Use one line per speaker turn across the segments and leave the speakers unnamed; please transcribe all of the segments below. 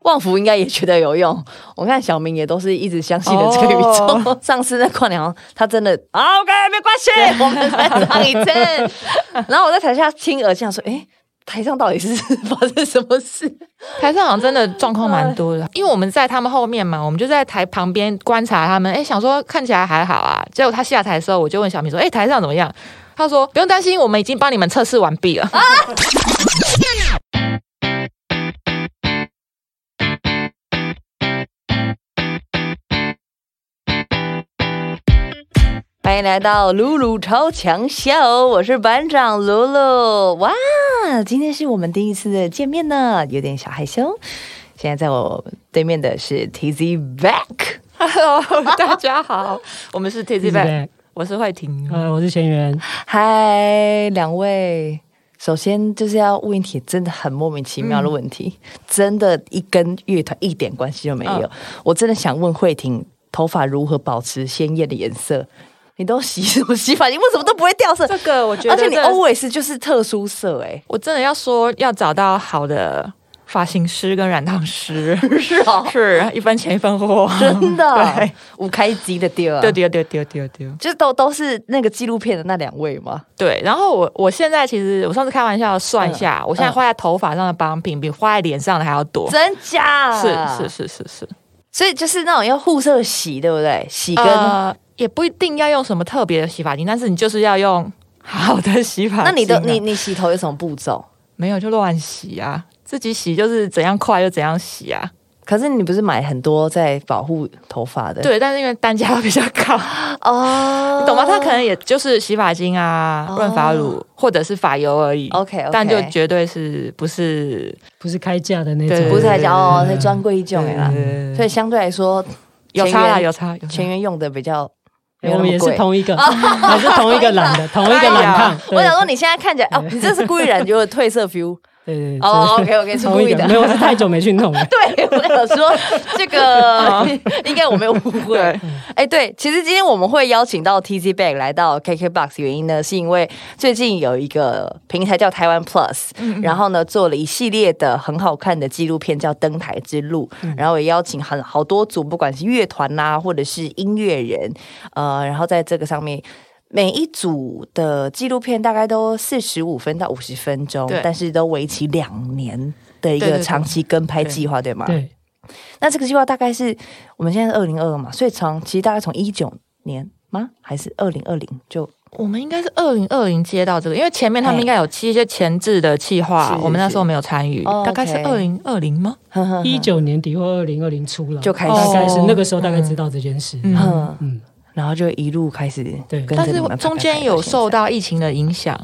旺福应该也觉得有用，我看小明也都是一直相信的这个宇宙。
哦
上次那跨年他真的啊 OK 没关系，我们再唱一次。然后我在台下听而想说，哎，台上到底是发生什么事？
台上好像真的状况蛮多的，因为我们在他们后面嘛，我们就在台旁边观察他们。哎，想说看起来还好啊。结果他下台的时候，我就问小明说：“哎，台上怎么样？”他说：“不用担心，我们已经帮你们测试完毕了。
欢迎来到露露超强秀，我是班长露露。哇，今天是我们第一次的见面呢，有点小害羞。现在在我对面的是 TZ Back。
”Hello，大家好，我们是 T Z Back，我是慧婷。
呃，我是钱媛，
嗨，两位，首先就是要问一题真的很莫名其妙的问题，真的一跟乐团一点关系都没有。
嗯
我真的想问慧婷，头发如何保持鲜艳的颜色？你都洗什么洗发？你为什么都不会掉色？
这个我觉得
而且你 always 就是特殊色哎、
我真的要说，要找到好的发型师跟染烫师，
是哦，
是一分钱一分货，
真的
对，
五开机的丢啊，
丢丢丢丢丢丢。
就是都都是那个纪录片的那两位吗？
对，然后我我现在其实我上次开玩笑算一下，
嗯
我现在花在头发上的帮品比花在脸上的还要多。
真假？
是是，是是是，
所以就是那种要护色洗，对不对？洗跟、
呃，也不一定要用什么特别的洗发精，但是你就是要用好的洗发啊、
那你的你你洗头有什么步骤？
没有就乱洗啊，自己洗就是怎样快就怎样洗啊。
可是你不是买很多在保护头发的？
对，但是因为单价会比较高，
哦，
你懂吗？它可能也就是洗发精啊、
哦
润发乳或者是发油而已。
OK，,
但就绝对是不是
不是开价的那种，
不是开价哦，
对
是专柜一种的啦。
呃
所以相对来说，
有差啦，有差有差
全。员用的比较
我们也是。同一个，还是同一个染的，同一个染烫。
我想说，你现在看起来哦，你这是故意染，就有褪色 feel。
对对对
哦
是
，OK OK，是
同一个，
故意的
没。有是太久没去弄了。
对，我想说 这个应该我没有误会
对。
哎，对，其实今天我们会邀请到 TZ Bag 来到 KKBOX，原因呢是因为最近有一个平台叫台湾 Plus，然后呢做了一系列的很好看的纪录片，叫《登台之路》，然后也邀请很好多组，不管是乐团啦、或者是音乐人，呃，然后在这个上面。每一组的纪录片大概都四十五分到五十分钟，但是都为期两年的一个长期跟拍计划，对吗？
对，
那这个计划大概是我们现在是二零二二嘛，所以从其实大概从一九年吗？还是二零二零就
我们应该是二零二零接到这个，因为前面他们应该有期一些前置的计划，
是
我们那时候没有参与，
哦
大概是二零二零吗？
一九年底或二零二零初了，
就开始。
大概是
哦
那个时候大概知道这件事。
嗯
嗯，
嗯，
然后就一路开始
对。
但是中间有受到疫情的影响，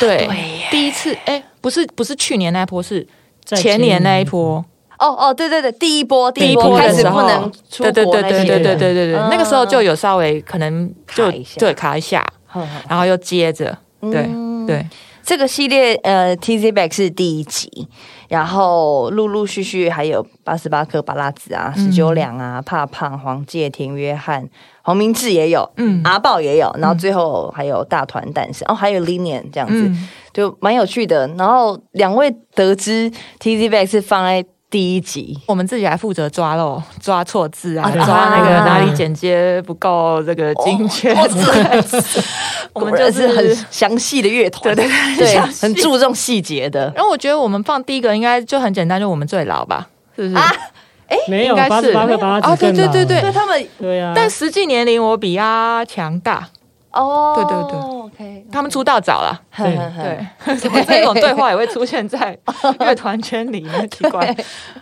对，第一次哎，不是不是去年那一波，是前年那一波，
哦哦，对对对，第一波第
第一
一波开始
波的时候
不能出
对对对对对对对对那个时候就有稍微可能就
卡一下
对卡一下，然后又接着，对
嗯
对，
这个系列呃，TZ Back 是第一集，然后陆陆续续还有八十八颗巴拉子啊，十九两啊，怕胖、黄介、田约翰、黄明志也有，
嗯。
阿豹也有，然后最后还有大团诞生，哦，还有 Linian 这样子，
嗯，
就蛮有趣的。然后两位得知 TZ Back 是放在第一集，
我们自己还负责抓漏、抓错字啊，
啊
抓那个
啊
哪里剪接不够这个精确，我们就
是
是
很详细的乐团，
对对对
很注重细节的。
然后我觉得我们放第一个应该就很简单，就我们最老吧，是不是？
啊
没有
应该是
八十八个八
哦
字更老
对对对。
对他们
对啊，
但实际年龄我比阿强大，
哦，
对对对
，OK，
他们出道早了。
对。
对，怎么 这种对话也会出现在乐团圈里呢？奇怪，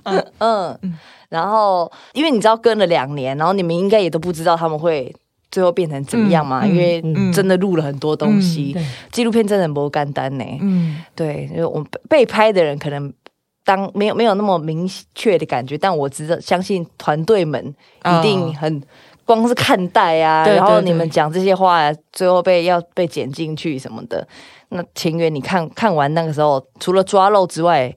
嗯。嗯，然后因为你知道跟了两年，然后你们应该也都不知道他们会最后变成怎么样嘛，
嗯
因为
嗯
真的录了很多东西，
对。
纪录片真的不干单呢。
嗯，
对，就是我们被拍的人可能。当没有没有那么明确的感觉，但我知道相信团队们一定很、光是看待啊，
对对对
然后你们讲这些话，最后被要被剪进去什么的。那情缘，你看看完那个时候，除了抓漏之外，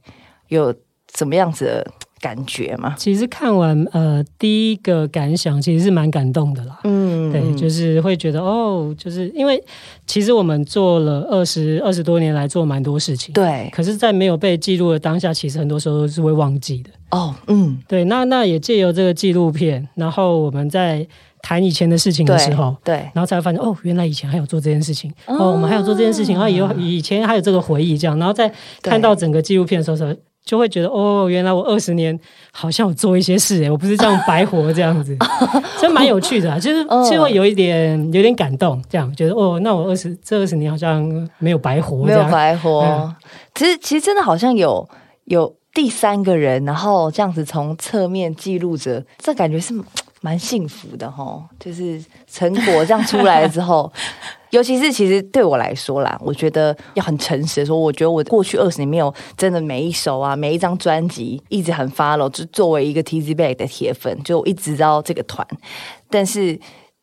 有什么样子的感觉吗？
其实看完呃第一个感想其实是蛮感动的啦。
嗯，
对，
嗯。
就是会觉得哦，就是因为其实我们做了二十二十多年来做蛮多事情，
对。
可是，在没有被记录的当下，其实很多时候是会忘记的。
哦，嗯，
对，那那也借由这个纪录片，然后我们在谈以前的事情的时候，
对，
然后才会发现哦，原来以前还有做这件事情，
哦。
哦，我们还有做这件事情，然后以后以前还有这个回忆，这样，然后再看到整个纪录片的时候，才就会觉得哦，原来我二十年好像有做一些事诶，我不是这样白活这样子，真蛮有趣的、啊，就是
嗯。
就会有一点有点感动，这样觉得哦，那我二十这二十年好像没有白活，
没有白活。
嗯。
其实其实真的好像有有第三个人，然后这样子从侧面记录着，这感觉是蛮幸福的哈。就是成果这样出来了之后。尤其是其实对我来说啦，我觉得要很诚实的说，我觉得我过去二十年没有真的每一首啊，每一张专辑一直很 follow，就作为一个 TZ Bag 的铁粉，就我一直知道这个团，但是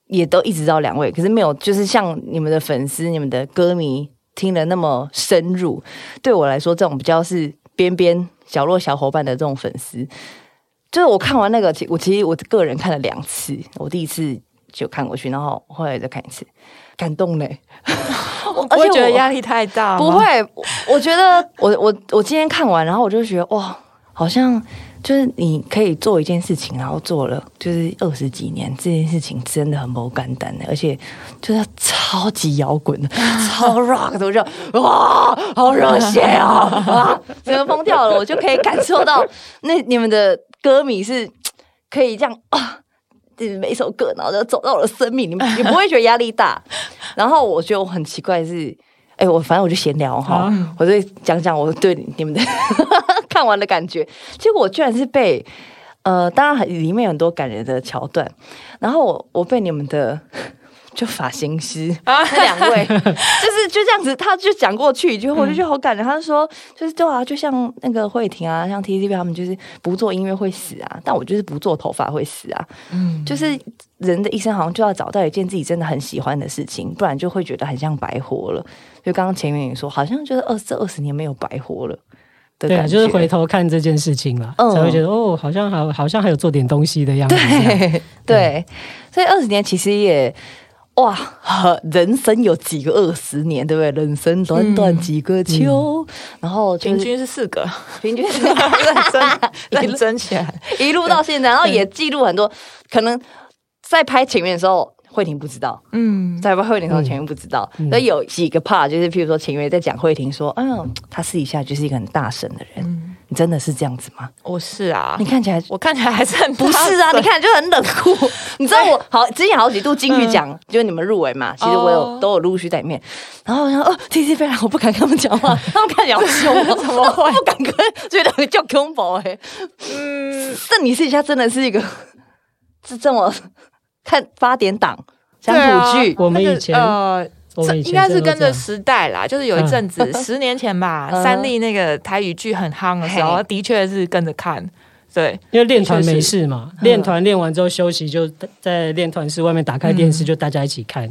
也都一直知道两位，可是没有就是像你们的粉丝、你们的歌迷听的那么深入。对我来说，这种比较是边边角落小伙伴的这种粉丝，就是我看完那个，其我其实我个人看了两次，我第一次就看过去，然后后来再看一次，感动嘞。我
不会觉得压
力
力太大吗？
不会，我我觉得我我我今天看完，然后我就觉得哇，好像就是你可以做一件事情，然后做了就是二十几年，这件事情真的很不简单的，而且就是超级摇滚的，超 rock 的，我就哇，好热血啊！啊，整个疯掉了，我就可以感受到那你们的歌迷是可以这样 啊。就是每一首歌，然后就走到我的生命，里面你不会觉得压力大。然后我觉得我很奇怪是，哎，我反正我就闲聊哈，
啊
我就讲讲我对你们的 看完的感觉。结果我居然是被呃，当然里面有很多感人的桥段，然后我我被你们的。就发型师
啊
那两位，就是就这样子，他就讲过去一句话，我就觉得好感人。他就说，就是对啊，就像那个慧婷啊，像 T T B 他们，就是不做音乐会死啊，但我就是不做头发会死啊。
嗯，
就是人的一生好像就要找到一件自己真的很喜欢的事情，不然就会觉得很像白活了。就刚刚前面也说，好像就是二这二十年没有白活了
对啊，就是回头看这件事情了，
嗯
才会觉得哦，好像好，好像还有做点东西的样子。
对 对，所以二十年其实也。哇，呵人生有几个二十年，对不对？人生短短几个秋，然后就是
平均是四个，
平均是
认真 认真起来。
一路到现在，然后也记录很多，可能在拍前面的时候，慧婷不知道，
嗯，
在拍慧婷的时候，前面不知道。
嗯。
那、有几个 part 就是，譬如说前面在讲慧婷说，嗯，她私底下就是一个很大声的人，
嗯
你真的是这样子吗？
我是啊
你，看起来
我看起来还是很
不是啊，你看就很冷酷。你知道我 好之前好几度金曲奖，就是你们入围嘛，其实我有、
哦
都有陆续在里面。然后我想哦，T T 飞来，我不敢跟他们讲话，他们看起来好凶哦，怎么会？不敢跟，觉得很叫恐怖哎。
嗯，
但你私底下真的是一个是这么看八点档乡土剧，
那个
我们以前
呃。
我们以前
应该是跟着时代啦，就是有一阵子，十年前吧，
嗯。
三立那个台语剧很夯的时候，
嘿。
的确是跟着看。对，
因为练团没事嘛，
嗯。
练团练完之后休息，就在练团室外面打开电视，就大家一起看。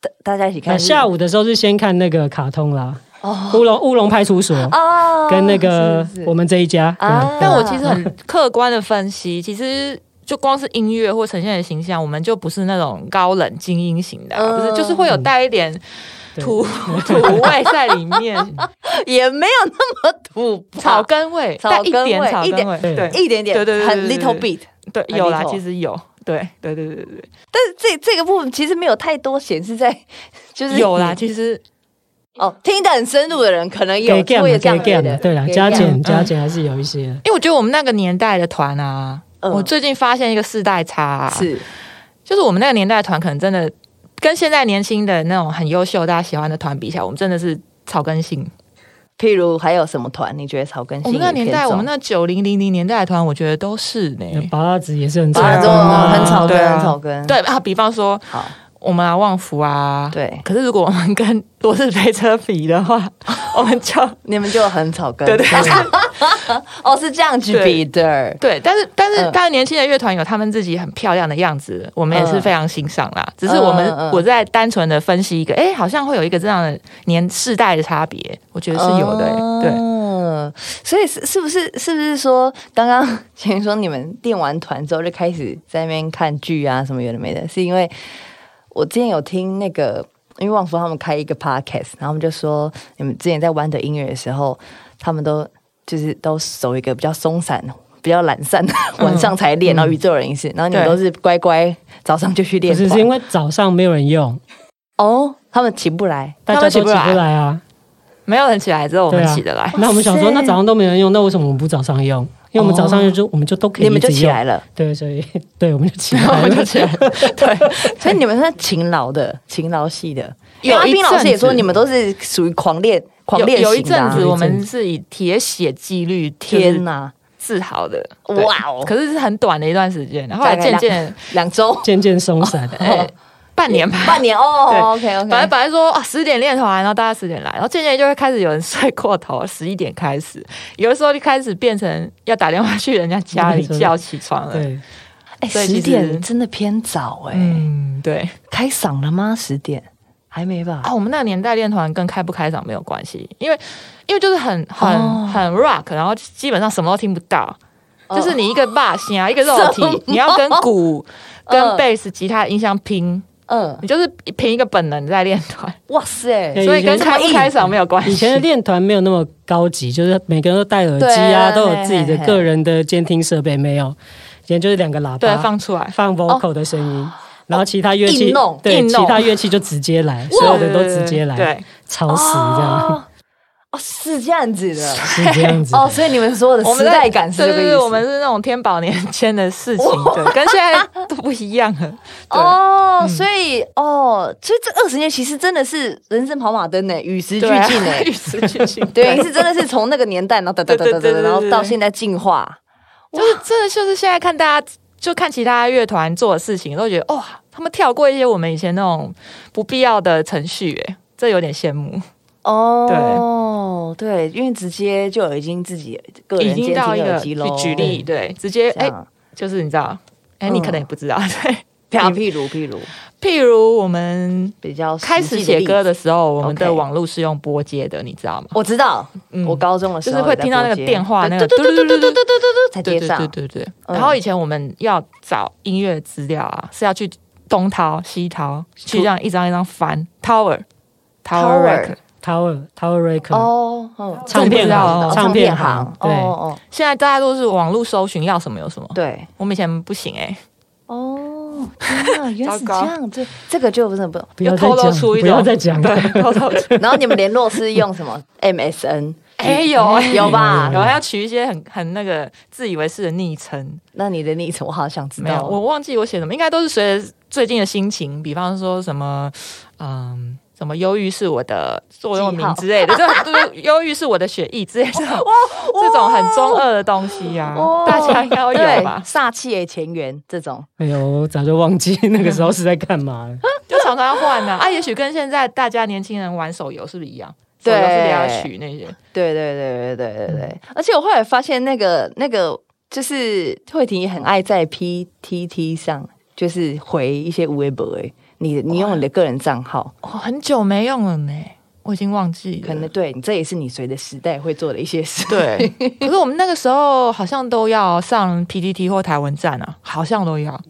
大大家一起看
下午的时候是先看那个卡通啦，
哦。
乌龙乌龙派出所
哦
跟那个我们这一家。
啊。
但我其实很客观的分析，其实就光是音乐或呈现的形象，我们就不是那种高冷精英型的啊，
嗯。
不是，就是会有带一点土土味在里面，
也没有那么土
草根味，
草根
带一点
味一点
草根味，
对
对。
一点点，
对对对
很 little
对
bit。
对，有啦，其实有，对对对对对对，
但是这这个部分其实没有太多显示在，就是
有啦，其实。
哦，听得很深入的人可能有这样
给
的
gam，对啦，加减加减还是有一些。
因为我觉得我们那个年代的团啊，
嗯
我最近发现一个世代差、啊，
是
就是我们那个年代团可能真的跟现在年轻的那种很优秀大家喜欢的团比起来，我们真的是草根性。
譬如还有什么团？你觉得草根性
我们那年代，我们那九零零零年代的团，我觉得都是呢。
八拉子也是很
草
根啊，
很草根，
对啊
很草根。
对啊，比方说
好，
我们啊旺福啊，。
对，
可是如果我们跟罗氏飞车比的话，我们就
你们就很草根。
对对
哦，是这样去比的。
对，但是但是
嗯
当然年轻的乐团有他们自己很漂亮的样子，我们也是
嗯
非常欣赏啦。只是我们我在单纯的分析一个，哎，好像会有一个这样的年世代的差别，我觉得是有的、欸对。
嗯，所以是是不是是不是说，刚刚前面说你们练完团之后就开始在那边看剧啊什么有的没的，是因为我之前有听那个，因为旺福他们开一个 podcast，然后他们就说，你们之前在玩的音乐的时候，他们都就是都守一个比较松散、比较懒散，晚上才练，然后宇宙人也是，然后你们都是乖乖早上就去练团。
不是是因为早上没有人用，
哦，他们起不来，
大家都起不来啊。
没有人起来，只有我们起得来。
那我们想说，那早上都没人用，那为什么我们不早上用？因为我们早上就我们就都可以
你们就起来了，
对，所以对我们就起
我
来了。
们就起来了，对，
所以你们是勤劳的、勤劳系的。
有一
阿斌老师也说，你们都是属于狂练、狂
有
练型的啊、
有一阵子我们是以铁血纪律
天哪，
自豪的，
哇哦
可是是很短的一段时间，然后渐渐
两周、
渐渐松散，
哎半年吧，
半年哦。
对
OK OK，
本来本来说啊十点练团，然后大家十点来，然后渐渐就会开始有人睡过头，十一点开始，有的时候就开始变成要打电话去人家家里叫起床了。
对，
哎，十点真的偏早哎。
嗯，对
开嗓了吗？十点还没吧？
啊，我们那个年代练团跟开不开嗓没有关系，因为因为就是很很、
哦
很 rock，然后基本上什么都听不到。
哦
就是你一个 bass 啊，一个肉体，你要跟鼓、跟
嗯
贝斯、吉他、音箱拼，
嗯，
你就是凭一个本能在练团，
哇塞，
所以跟开不开嗓没有关系。
以前的练团没有那么高级，就是每个人都戴耳机啊，都有自己的个人的监听设备，没有。以前就是两个喇
对
叭
放出来，
放 vocal 的声音，然后其他乐器对其他乐器就直接来，所有的都直接来，
对，
超死这样，
哦哦，是这样子的。
是这样子的。
哦，所以你们说的时
我们在
代感是这个意思。
对对对，我们是那种天宝年间的事情，对，跟现在都不一样了。对，
哦，所以哦，所以这二十年其实真的是人生跑马灯呢，与时俱
对啊
进呢。
与时俱进，
对，是真的是从那个年代，然后哒哒哒哒哒然后到现在进化。
就是真的就是现在看大家，就看其他乐团做的事情，都觉得哇，他们跳过一些我们以前那种不必要的程序，哎，这有点羡慕。
哦，对，因为直接就已经自己个
已
人已
经到一个
耳机喽。
举例，对，直接哎，就是你知道，哎，你可能也不知道，对。
譬譬如譬如
譬如我们
比较
开始写歌的时候，我们的网络是用拨接的，你知道吗？
我知道，
嗯
我高中的时候
就是会听到那个电话那个
对对对对对对对对对才
对对
接上
对。对对。
嗯
然后以前我们要找音乐资料啊，是要去东掏西掏，去这样一张一张翻 Tower
Tower
Record。
Tower Tower Record
哦，嗯
唱片
行
哦
唱片
行
行，对。
现在大家都是网络搜寻要什么？有什么，
对，
我们以前不行哎，
哦，天哪，原来是这样，这这个就不是不。
不要再
又透露，出一
不要
种
再讲。
偷偷
然后你们联络是用什么？MSN？
哎有哎。
有吧？
有还要取一些很很那个自以为是的昵称，
那你的昵称我好想知
没有，
道。
我忘记我写什么，应该都是随着最近的心情，比方说什么，嗯，什么忧郁是我的座右铭之类的，这这 忧郁是我的血液之类的这种 这种很中二的东西呀、
哦
大家应该有
对
吧？
煞气的前缘这种，
哎呦，我早就忘记那个时候是在干嘛了。
就常常要换呢、啊。也许跟现在大家年轻人玩手游是不是一样？手
对
游是不是要取那些？
对对对对对对对。而且我后来发现，那个那个就是慧婷也很爱在 PTT 上，就是回一些微博诶。你你用你的个人账号，
我，很久没用了呢，我已经忘记了。
可能对你这也是你随着时代会做的一些事。
对，可是我们那个时候好像都要上 PTT 或台文站啊，好像都要，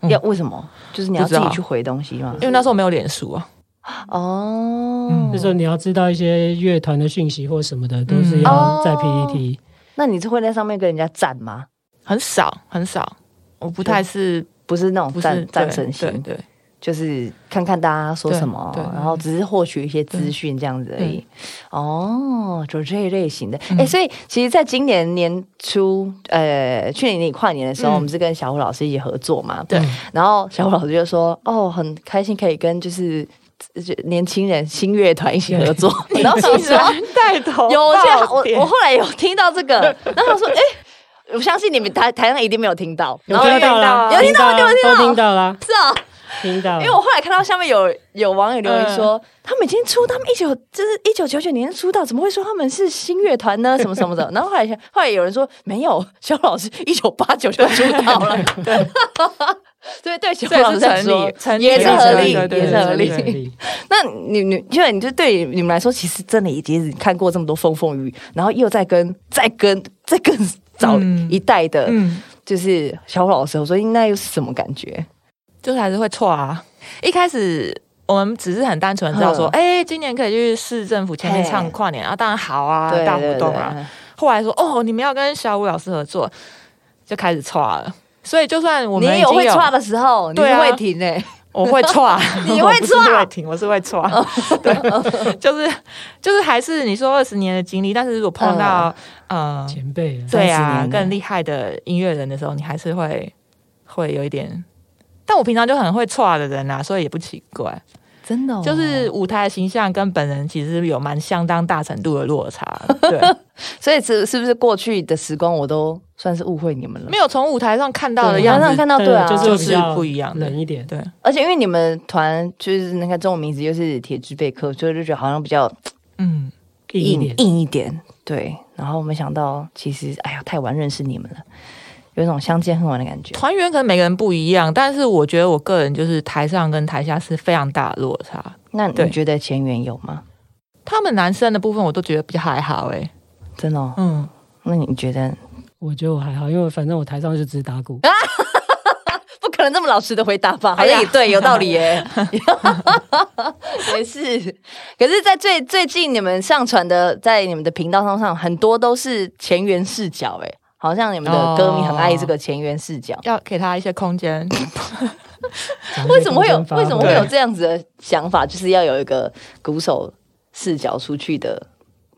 嗯
要为什么？就是你要自己去回东西吗
因？为那时候没有脸书啊。
哦，
嗯
就是说你要知道一些乐团的讯息或什么的，都是
嗯
要在
哦
PPT。
那你是会在上面跟人家站吗？
很少很少，我不太是
不是那种
不是
战战神型
对，对，
就是看看大家说什么然后只是获取一些资讯这样子而已。哦，就这一类型的。哎、所以其实，在今年年初，呃，去年你跨年的时候，
嗯。
我们是跟小虎老师一起合作嘛。
对。
然后小虎老师就说：“哦，很开心可以跟就是。”年轻人新乐团一起合作，然后想说
带头
有，我记得我我后来有听到这个，然后我说，哎、我相信你们台台上一定没有听到，
有
然后
听到啦，
有听到
啦
有听到。
都听到啦，
是啊，
听到。
因为我后来看到下面有有网友留言说，他们已经出，他们一九就是一九九九年出道，怎么会说他们是新乐团呢？什么什么的。然后后来后来有人说没有，肖老师一九八九就出道了，对，所以对肖老师来说
成立
也是合理，
对对对
也是合
对对
理。那你你因为你就对你们来说，其实真的已经是看过这么多风风雨雨，然后又在跟再跟再更早
嗯
一代的，
嗯，
就是小虎老师，我说那又是什么感觉？
就是还是会错啊。一开始我们只是很单纯地知道说，
嗯
哎、今年可以去市政府前面唱跨年啊，当然好啊，
对
大活动啊。后来说，哦，你们要跟小五老师合作，就开始错了。所以就算我们
你有会错的时候，你会停哎，
我会错，
你会
我不会停，我是会错。对，就是就是还是你说二十年的经历，但是如果碰到、呃，
前辈啊
，30
对啊，更厉害的音乐人的时候，你还是会会有一点。但我平常就很会错的人啊，所以也不奇怪。
真的哦
就是舞台的形象跟本人其实有蛮相当大程度的落差。对，
所以是是不是过去的时光我都算是误会你们了
没？有从舞台上看到的
对
样子
台上看到对啊，
就是
不一样
冷一点。
对，
而且因为你们团就是那个中文名字又是铁之贝克，所以就觉得好像比较
嗯，
硬
硬一点，
硬一点。对，然后没想到其实哎呀，太晚认识你们了，有一种相见恨晚的感觉。
团员可能每个人不一样，但是我觉得我个人就是台上跟台下是非常大的落差。
那你觉得前缘有吗？
他们男生的部分我都觉得比较还好哎、
真的、哦？
嗯，
那你觉得？
我觉得我还好，因为反正我台上就只打鼓，
不可能这么老实的回答吧？好像也对，有道理耶。也是，可是，在最最近你们上传的，在你们的频道上上，很多都是前缘视角，哎，好像你们的歌迷很爱这个前缘视角。
要给他一些空间。
为什么会有为什么会有这样子的想法？就是要有一个鼓手视角出去的，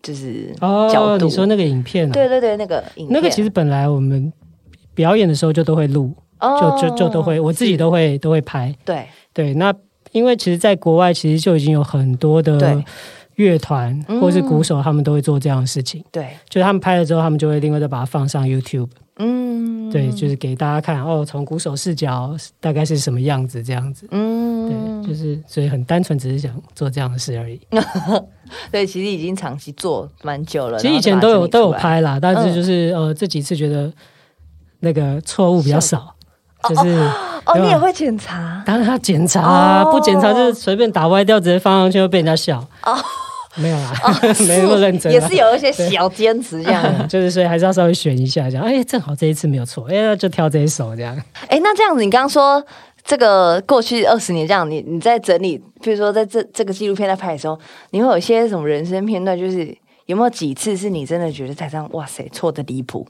就是角
哦，
度。
你说那个影片啊，
对对对，那个影片
那个其实本来我们表演的时候就都会录，
哦
就就就都会，我自己都会都会拍。
对
对，那因为其实，在国外其实就已经有很多的
对
乐团
嗯。
或是鼓手，他们都会做这样的事情。
对，
就是他们拍了之后，他们就会另外再把它放上 YouTube，、
嗯，
对，就是给大家看哦，从鼓手视角大概是什么样子这样子。
嗯，
对，就是所以很单纯，只是想做这样的事而已。
对，其实已经长期做蛮久了。
其实以前都有都有拍啦，但
嗯。
是就是、呃这几次觉得那个错误比较少，就是
哦，你也会检查？
当然他检查啊，
哦。
不检查就是随便打歪掉，直接放上去会被人家笑。
哦
没有啦，没那么认真啊，
也是有一些小坚持这样。
对就是所以还是要稍微选一下，这样哎，正好这一次没有错，哎，那就挑这一首这样。
哎，那这样子，你刚刚说这个过去二十年这样，你你在整理，比如说在这这个纪录片在拍的时候，你会有一些什么人生片段？就是有没有几次是你真的觉得台上哇塞错的离谱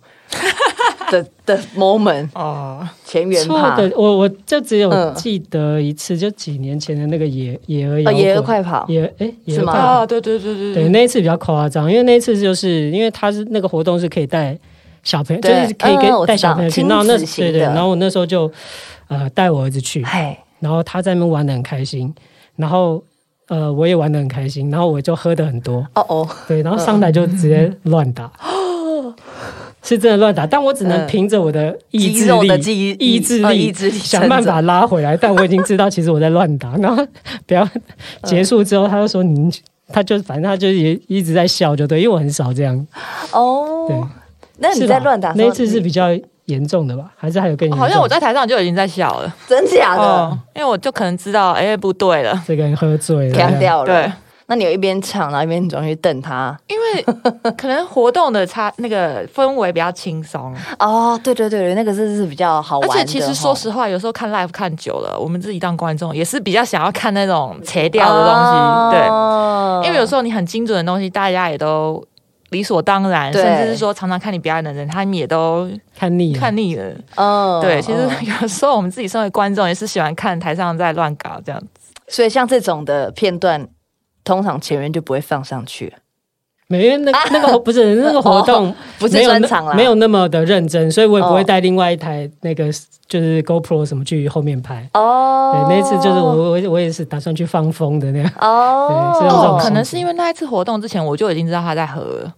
的的 moment？
哦，
前缘
错的，我我就只有
嗯。
记得一次，就几年前的那个野野鹅
野鹅，快跑，
野哎野
是吗？
鹅快跑。
哦，对对对对
对，那一次比较夸张，因为那一次就是因为他是那个活动是可以带小朋友，就是可以
嗯我知道
跟带小朋友去，
亲
然后那对对，然后我那时候就呃带我儿子去，
哎，
然后他在那边玩的很开心，然后呃我也玩的很开心，然后我就喝的很多，
哦哦，
对，然后上台就直接乱打。是真的乱打，但我只能
嗯
凭着我的意志
肌肉的
意志力、
哦意志力
想办法拉回来。但我已经知道，其实我在乱打。然后不要结束之后，他就说：“你，他就反正他就也一直在笑，就对，因为我很少这样。哦对
哦，，那你在乱打
那一次是比较严重的吧？还是还有更严重？
好像我在台上就已经在笑了。
真假
哦
的，
因为我就可能知道，哎，不对了。
这个人喝醉了，
干掉了。
对，
那你有一边唱，然后一边转去瞪他。
因为可能活动的差那个氛围比较轻松，
哦，对对对对，那个是是比较好玩而。
且其实说实话，有时候看 live 看久了，我们自己当观众也是比较想要看那种切掉的东西，对。
对
因为有时候你很精准的东西，大家也都理所当然，甚至是说常常看你表演的人，他们也都
看腻了。
看腻了。
嗯
对，其实
嗯
有时候我们自己身为观众，也是喜欢看台上在乱搞这样子。
所以像这种的片段，通常前面就不会放上去，
没，因为那那个不是那个活动
哦不是
没有那
专场啦，
没有那么的认真，所以我也不会
哦
带另外一台那个就是 GoPro 什么去后面拍。
哦
对，。那一次就是我我我也是打算去放风的那样。
哦，
可能是因为那一次活动之前，我就已经知道他在喝了。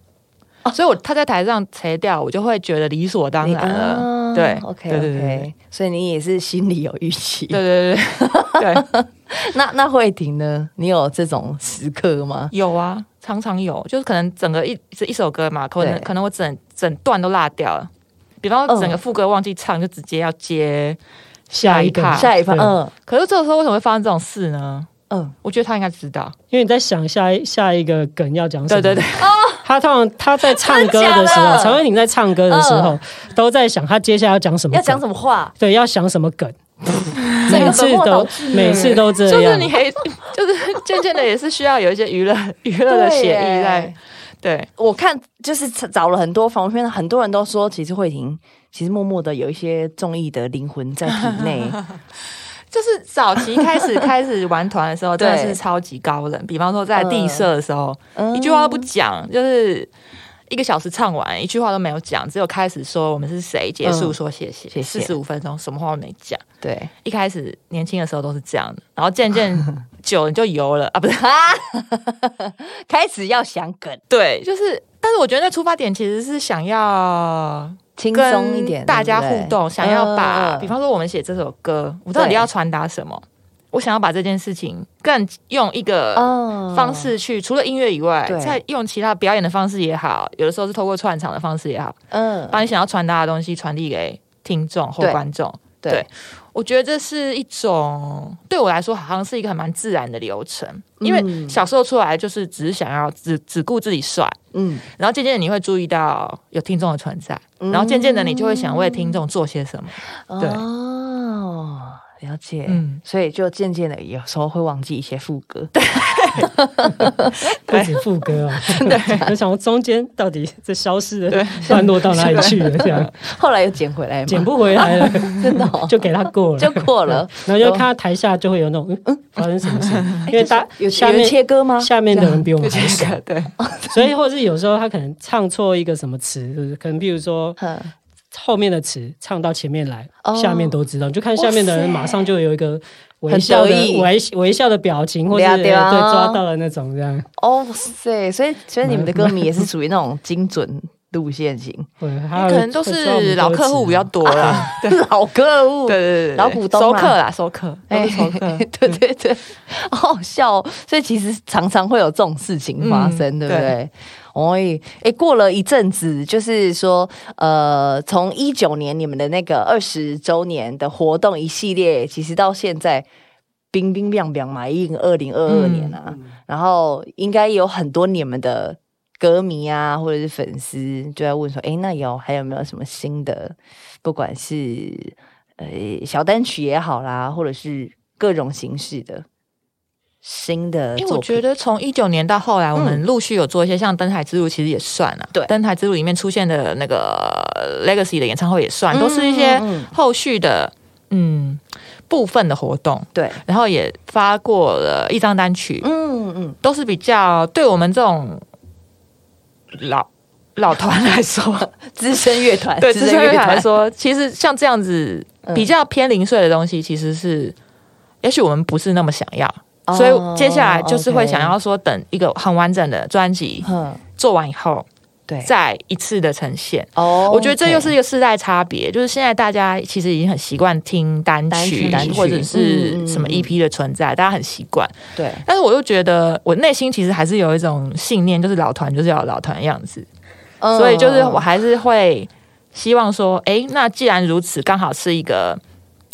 哦
所以我他在台上切掉，我就会觉得理所当然了。
啊
对
，OK
对对对
OK，所以你也是心里有预期。
对对对对对，
那那慧婷呢？你有这种时刻吗？
有啊，常常有，就是可能整个一这一首歌嘛，可能可能我整整段都落掉了。比方说整个副歌忘记唱，就直接要接
下一个
趴
下一趴，
对
嗯
可是这个时候为什么会发生这种事呢？
嗯，
我觉得他应该知道。
因为你在想下一下一个梗要讲什么。
对对对，
他通常他在唱歌的时候，
的
陈慧婷在唱歌的时候，都在想他接下来要讲什么，
要讲什么话？
对，要想什么梗，每次都每次都这样
就是你。可以，就是渐渐的也是需要有一些娱乐娱乐的协议在。对，
我看就是找了很多访问片，很多人都说，其实慧婷其实默默的有一些综艺的灵魂在体内。
就是早期开始开始玩团的时候，真的是超级高冷。比方说在地社的时候，
嗯
一句话都不讲，就是一个小时唱完，一句话都没有讲，只有开始说我们是谁，结束说谢谢，
谢谢
四十五分钟什么话都没讲。
对，
一开始年轻的时候都是这样的，然后渐渐 久了你就油了啊，不是？
开始要想梗，
对，就是，但是我觉得那出发点其实是想要
轻松一点，
大家互动，想要把，
嗯
比方说我们写这首歌，我到底要传达什么？我想要把这件事情更用一个
嗯。
方式去，除了音乐以外
对，
再用其他表演的方式也好，有的时候是透过串场的方式也好，
嗯，
把你想要传达的东西传递给听众或观众。
对。
对我觉得这是一种对我来说好像是一个很蛮自然的流程，因为
嗯
小时候出来就是只是想要只只顾自己帅，
嗯，
然后渐渐你会注意到有听众的存在，然后渐渐的你就会想为听众做些什么。对。
哦，了解，
嗯。
所以就渐渐的有时候会忘记一些副歌，
不止副歌哦，我想说中间到底这消失的段落到哪里去了？这样。
后来又捡回来吗，
捡不回来了，
真的哦。
就给他过了，
就过了，
然后就看到台下就会有那种嗯。嗯发生什么事，因为大
有
下面
切歌吗？
下面的人比我们还少，
对，
所以或是有时候他可能唱错一个什么词，就是可能比如说
哼
后面的词唱到前面来，
哦。
下面都知道，你就看下面的人马上就有一个微笑的微微笑的表情，或是对抓到了那种这样，
哦塞，所以所以你们的歌迷也是属于那种精准路线型，
对，
可能都是老客户比较多啦。
老客户，
对对对，
老股东啊
收客啦，收客，都
哎
是收客。
对对对，好好笑、哦。所以其实常常会有这种事情发生，
嗯
对不对？哦，哎，过了一阵子，就是说，呃，从一九年你们的那个二十周年的活动一系列，其实到现在冰冰凉凉嘛，已经二零二二年啊，然后应该有很多你们的歌迷啊，或者是粉丝就在问说，哎，那有还有没有什么新的，不管是呃小单曲也好啦，或者是各种形式的新的
因为，我觉得从一九年到后来，我们陆续有做一些像《登台之路》，其实也算啊。
对
登台之路》里面出现的那个呃 Legacy 的演唱会也算，都是一些后续的嗯部分的活动，
对，
然后也发过了一张单曲，
嗯嗯，
都是比较对我们这种老老团来说，
资深乐团，
对资深乐团。来，说，其实像这样子
嗯
比较偏零碎的东西，其实是也许我们不是那么想要。
哦
所以接下来就是会想要说，等一个很完整的专辑
哼，
做完以后，
对，
再一次的呈现。
哦
我觉得这又是一个世代差别，就是现在大家其实已经很习惯听单
单曲
曲，
单曲
或者是什么
嗯
EP 的存在，大家很习惯。
对，
但是我又觉得，我内心其实还是有一种信念，就是老团就是要老团的样子，
嗯
所以就是我还是会希望说，哎，那既然如此，刚好是一个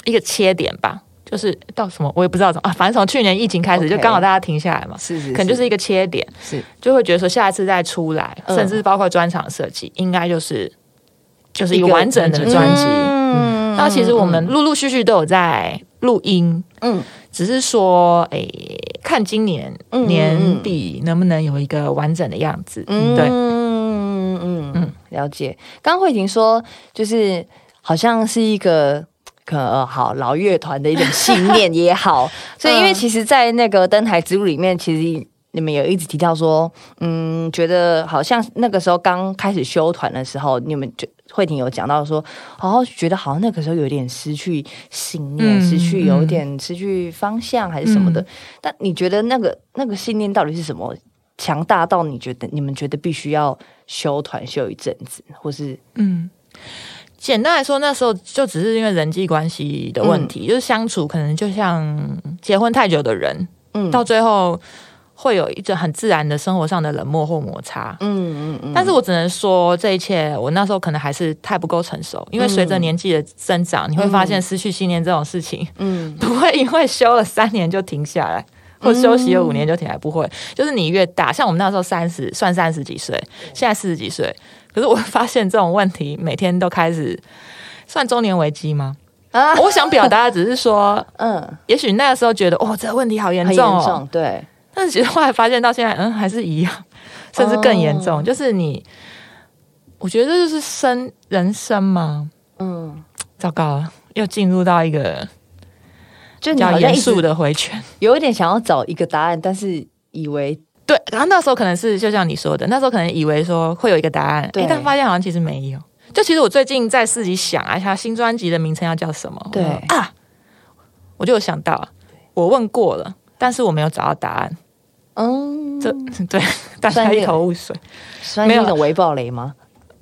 一个切点吧。就是到什么我也不知道怎么啊，反正从去年疫情开始就刚好大家停下来嘛，
是是，
可能就是一个切点，
是
就会觉得说下一次再出来，
嗯
甚至包括专场设计，应该就是就是一个完整的专辑。
嗯
那其实我们陆陆续续都有在录音，
嗯
只是说，诶，看今年
嗯
年底能不能有一个完整的样子。
嗯
对，
嗯嗯嗯，了解。刚刚慧婷说，就是好像是一个。可能呃好老乐团的一种信念也好，所以因 为其实，在那个登台之路里面，其实你们有一直提到说，嗯，觉得好像那个时候刚开始修团的时候，你们就慧婷有讲到说，哦，觉得好像那个时候有点失去信念，
嗯
失去有
嗯
点失去方向还是什么的。
嗯
但你觉得那个那个信念到底是什么？强大到你觉得你们觉得必须要修团修一阵子，或是
嗯。简单来说，那时候就只是因为人际关系的问题，就是相处可能就像结婚太久的人，
嗯。
到最后会有一种很自然的生活上的冷漠或摩擦。
嗯嗯嗯，
但是我只能说，这一切我那时候可能还是太不够成熟，因为随着年纪的增长，你会发现失去信念这种事情，
嗯。
不会因为休了三年就停下来，或休息了五年就停下来，不会。就是你越大，像我们那时候三十，算三十几岁，现在四十几岁，可是我发现这种问题每天都开始算中年危机吗？
啊，
我想表达的只是说，
嗯，
也许那个时候觉得哦，这个问题好严重哦，
重，对，
但是其实后来发现到现在，嗯，还是一样，甚至更严重。
哦
就是你，我觉得这就是生人生嘛。
嗯，
糟糕了，又进入到一个
就
比较
你好像一直
严肃的回圈。
有一点想要找一个答案，但是以为
对，然后那时候可能是就像你说的，那时候可能以为说会有一个答案，
对
诶但发现好像其实没有。就其实我最近在自己想啊，他新专辑的名称要叫什么？
对
啊，我就有想到，我问过了，但是我没有找到答案。
嗯，
这 对大家一头雾水，没有
算是一种微暴雷吗？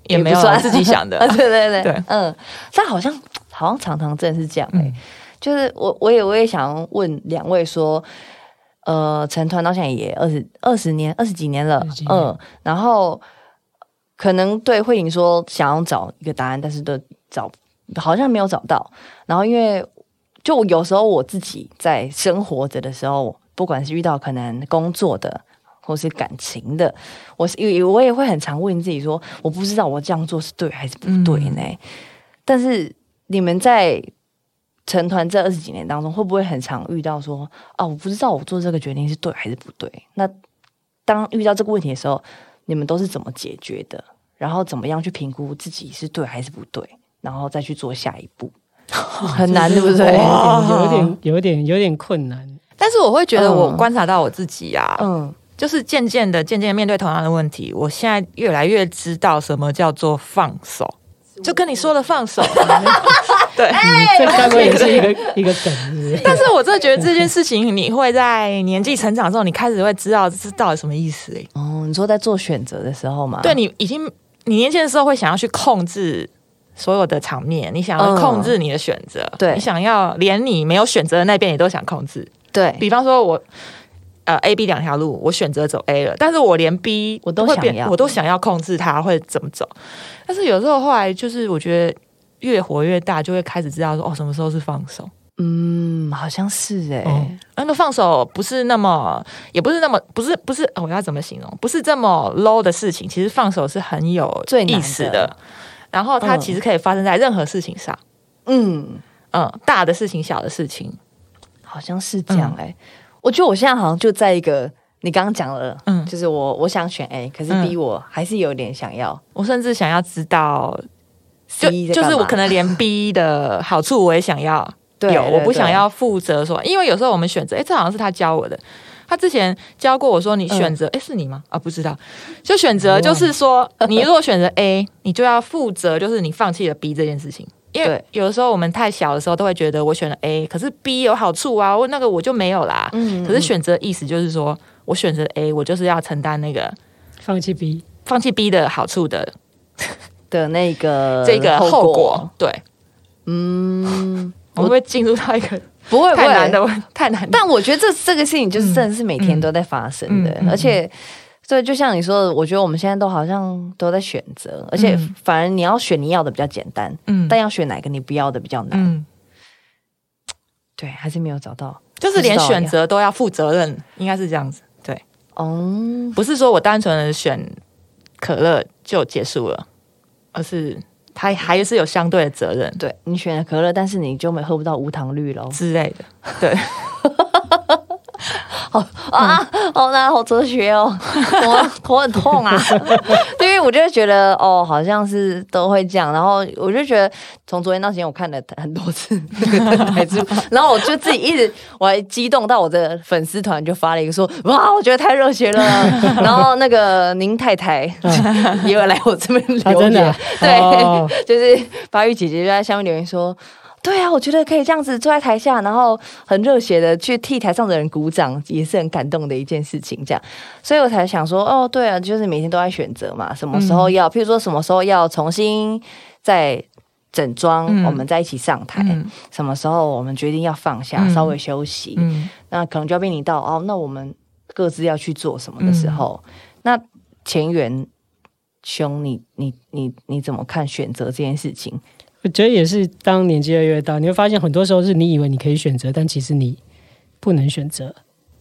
也没有自己想的
啊，。对对对
对
嗯，但好像好像常常真的是这样哎、
嗯
就是我我也我也想问两位说，呃，成团到现在也二十二十年二十几年了嗯，然后可能对慧颖说想要找一个答案，但是都找好像没有找到，然后因为就有时候我自己在生活着的时候，不管是遇到可能工作的。或是感情的，我是也我也会很常问自己说，我不知道我这样做是对还是不对呢？但是你们在成团这二十几年当中，会不会很常遇到说，啊，我不知道我做这个决定是对还是不对？那当遇到这个问题的时候，你们都是怎么解决的？然后怎么样去评估自己是对还是不对？然后再去做下一步，很难，对不对？
有点有点有点困难。
但是我会觉得，我
嗯
观察到我自己啊，
嗯，
就是渐渐的、渐渐面对同样的问题，我现在越来越知道什么叫做放手，就跟你说的放手。对，
这该不会也是一个一个梗，是是？
但是我真的觉得这件事情，你会在年纪成长之后，你开始会知道这到底什么意思、欸。
哦，你说在做选择的时候嘛，
对你已经，你年轻的时候会想要去控制。所有的场面，你想要控制你的选择，
对
你想要连你没有选择的那边，也都想控制。
对，
比方说我，呃，A、B 两条路，我选择走 A 了，但是我连 B
我都想要
我都想要控制它会怎么走。但是有时候后来就是我觉得越活越大，就会开始知道说哦，什么时候是放手。
嗯，好像是哎、
哦。
那个放手不是那么，也不是那么，不是不是，哦我要怎么形容？不是这么 low 的事情。其实放手是很有
最难
意思
的。
的，然后它
嗯。
其实可以发生在任何事情上，
嗯，
嗯，大的事情、小的事情，
好像是这样哎、我觉得我现在好像就在一个你刚刚讲了，
嗯。
就是我我想选 A，可是
嗯。
B 我还是有点想要。
我甚至想要知道就就是我可能连 B 的好处我也想要有，
对对对
我不想要负责说，因为有时候我们选择，哎，这好像是他教我的。他之前教过我说，你选择，哎、是你吗？啊，不知道。就选择，就是说，你如果选择 A，你就要负责，就是你放弃了 B 这件事情。因为有的时候我们太小的时候都会觉得我选了 A，可是 B 有好处啊，我那个我就没有啦。
嗯
可是选择意思就是说我选择 A，我就是要承担那个
放弃 B，
放弃 B 的好处的
的那个
这个后
果
果。，对，
嗯，
我们会进入到一个
不会，
太难的问，太难。
但我觉得这这个事情就是真的是每天都在发生的，而且。对，就像你说的，我觉得我们现在都好像都在选择，而且
嗯
反而你要选你要的比较简单，
嗯
但要选哪个你不要的比较难。
嗯，
对，还是没有找到。
就是连选择都要负责任，应该是这样子。对，
哦，
不是说我单纯的选可乐就结束了，而是他还是有相对的责任
对你选了可乐，但是你就没喝不到无糖绿喽。
之类的。对，
啊，好难，好哲学哦，我头很痛啊。因为我就觉得哦，好像是都会这样，然后我就觉得从昨天到今天我看了很多次那 个台剧，然后我就自己一直我还激动到我的粉丝团就发了一个说哇，我觉得太热血了。然后那个您太太也有来我这边
啊，
留言对，
哦
就是法语姐姐就在下面留言说。对啊，我觉得可以这样子坐在台下，然后很热血的去替台上的人鼓掌，也是很感动的一件事情。这样，所以我才想说，哦，对啊，就是每天都在选择嘛，什么时候要，譬如说什么时候要重新再整装，
嗯
我们再一起上台；
嗯
什么时候我们决定要放下，
嗯
稍微休息，
嗯
那可能就要面临到哦，那我们各自要去做什么的时候，那前缘兄，你你你你怎么看选择这件事情？
我觉得也是，当年纪越来越大，你会发现很多时候是你以为你可以选择，但其实你不能选择。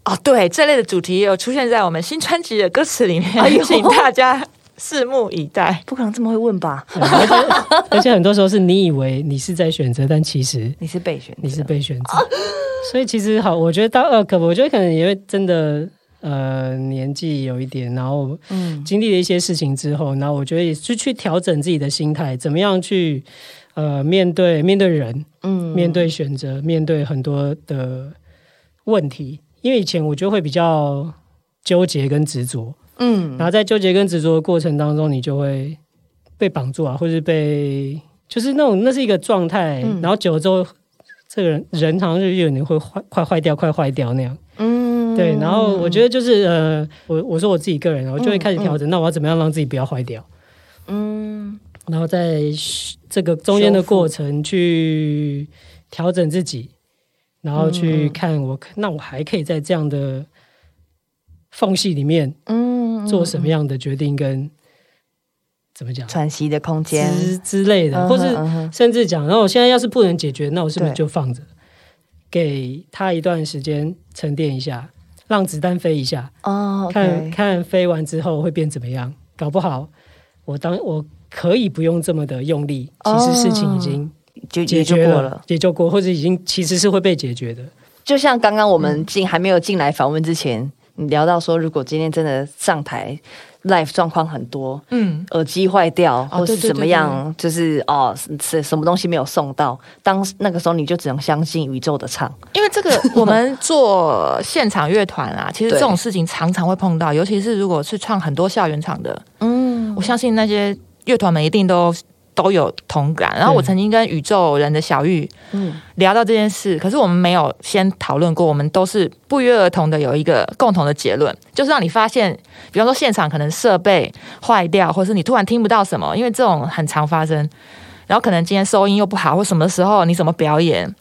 哦，对，这类的主题也有出现在我们新专辑的歌词里面，
哎
请大家拭目以待。
不可能这么会问吧？
而且而且很多时候是你以为你是在选择，但其实
你是备选者，
你是被选择。所以其实好，我觉得到二可，我觉得可能也会真的呃年纪有一点，然后
嗯
经历了一些事情之后，然后我觉得也是去调整自己的心态，怎么样去呃面对面对人，
嗯
面对选择，面对很多的问题。因为以前我就会比较纠结跟执着，
嗯
然后在纠结跟执着的过程当中，你就会被绑住啊，或是被就是那种那是一个状态，
嗯
然后久了之后，这个人人好像就有点会坏快坏掉，快坏掉那样。
嗯
对，然后我觉得就是呃，我我说我自己个人，我就会开始调整，那我要怎么样让自己不要坏掉？
嗯
然后在这个中间的过程去调整自己，然后去看我，那我还可以在这样的缝隙里面
嗯
做什么样的决定，跟怎么讲
喘息的空间，
之之类的，
嗯
或是甚至讲，然后我现在要是不能解决，那我是不是就放着，给他一段时间沉淀一下，让子弹飞一下，
哦
看看飞完之后会变怎么样？搞不好我当我可以不用这么的用力，其实事情已经
就
解决了，
解决过了。
解决过，或者已经其实是会被解决的。
就像刚刚我们进还没有进来访问之前，你聊到说，如果今天真的上台 life 状况很多，
嗯，
耳机坏掉，
哦
或是怎么
对对对
样，就是哦，是什么东西没有送到，当那个时候你就只能相信宇宙的唱。
因为这个 我们做现场乐团啊，其实这种事情常常会碰到，尤其是如果是唱很多校园场的，
嗯
我相信那些乐团们一定都都有同感。然后我曾经跟宇宙人的小玉
嗯
聊到这件事，可是我们没有先讨论过，我们都是不约而同的有一个共同的结论，就是让你发现，比方说现场可能设备坏掉，或是你突然听不到什么，因为这种很常发生。然后可能今天收音又不好，或什么时候你怎么表演？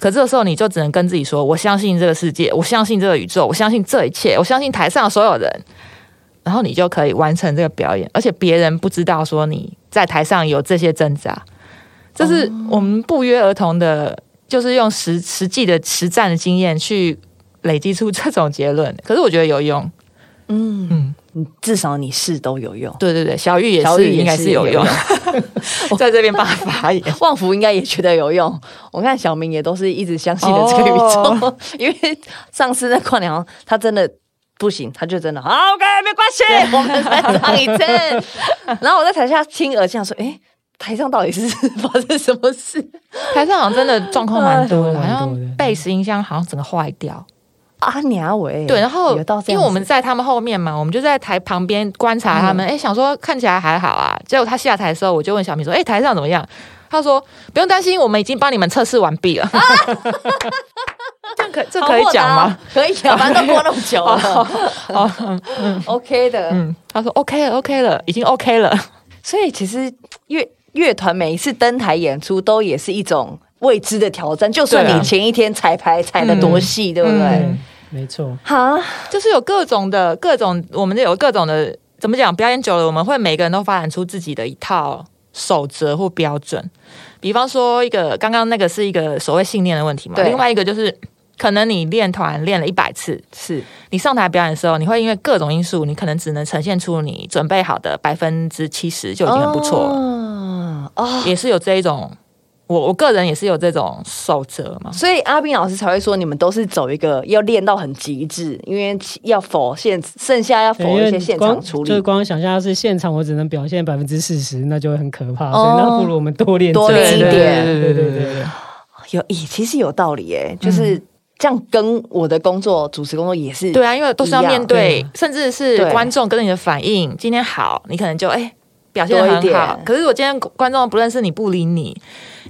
可这个时候你就只能跟自己说：“我相信这个世界，我相信这个宇宙，我相信这一切，我相信台上所有人。”然后你就可以完成这个表演，而且别人不知道说你在台上有这些挣扎，这是我们不约而同的，就是用实实际的实战的经验去累积出这种结论。可是我觉得有用，
嗯，
嗯，
至少你是都有用。
对对对，小玉也是应该是有用，
有
在这边帮他发言。
旺福应该也觉得有用。我看小明也都是一直相信的这个宇宙，
哦
因为上次在跨年他真的不行，他就真的好 OK 没关系，我们再唱一次。然后我在台下听耳机想说，哎，台上到底是发生什么事
台上好像真的状况蛮多的，好像贝斯音箱好像整个坏掉。
啊？娘喂，
对，然后因为我们在他们后面嘛，我们就在台旁边观察他们，哎、想说看起来还好啊。结果他下台的时候，我就问小明说：“哎、台上怎么样？”他说：“不用担心，我们已经帮你们测试完毕了。这样可这可以讲吗？？
可以啊，反正都过那么久了
哦，嗯，
OK 的。
嗯，他说 OK 了，OK 了，已经 OK 了。
所以其实乐乐团每一次登台演出都也是一种未知的挑战，就算你前一天彩排踩的多细，对不对
嗯？
没错，
好，
就是有各种的各种，我们就有各种的，怎么讲？表演久了，我们会每个人都发展出自己的一套守则或标准。比方说，一个刚刚那个是一个所谓信念的问题嘛，另外一个就是。可能你练团练了一百次，
是
你上台表演的时候，你会因为各种因素，你可能只能呈现出你准备好的百分之七十就已经很不错了。
哦哦
也是有这一种，我我个人也是有这种守则嘛。
所以阿斌老师才会说，你们都是走一个要练到很极致，因为要否现剩下要否一些现场处理，
就是光想象是现场我只能表现百分之四十，那就会很可怕。
哦
所以那不如我们多练
多练一点
对对对对对对。
有咦，其实有道理耶，就是这样跟我的工作主持工作也是
对啊，因为都是要面对甚至是观众跟你的反应。今天好，你可能就哎、表现的很好。可是我今天观众不认识你，不理你，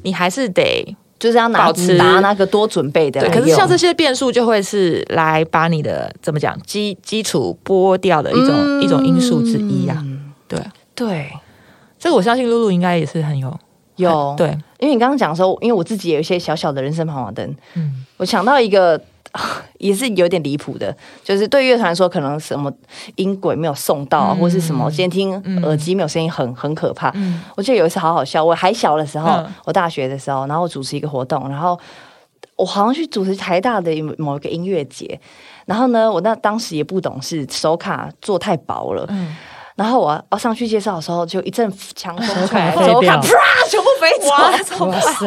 你还是得
就是要拿拿那个多准备的
对。可是像这些变数，就会是来把你的怎么讲基基础剥掉的一种、
嗯
一种因素之一啊。对，
对
这个我相信露露应该也是很有
有。
对，
因为你刚刚讲的时候，因为我自己也有一些小小的人生跑马灯，
嗯。
我想到一个。啊也是有点离谱的，就是对乐团来说，可能什么音轨没有送到啊，
嗯。
或是什么监听
嗯。
耳机没有声音很，很可怕。
嗯。
我记得有一次好好笑，我还小的时候，
嗯。
我大学的时候，然后我主持一个活动，然后我好像去主持台大的某一个音乐节，然后呢，我那当时也不懂事，手卡做太薄了，
嗯
然后我要上去介绍的时候，就一阵强风 吹来，
手卡飞掉
手卡啪全部飞走，
哇塞，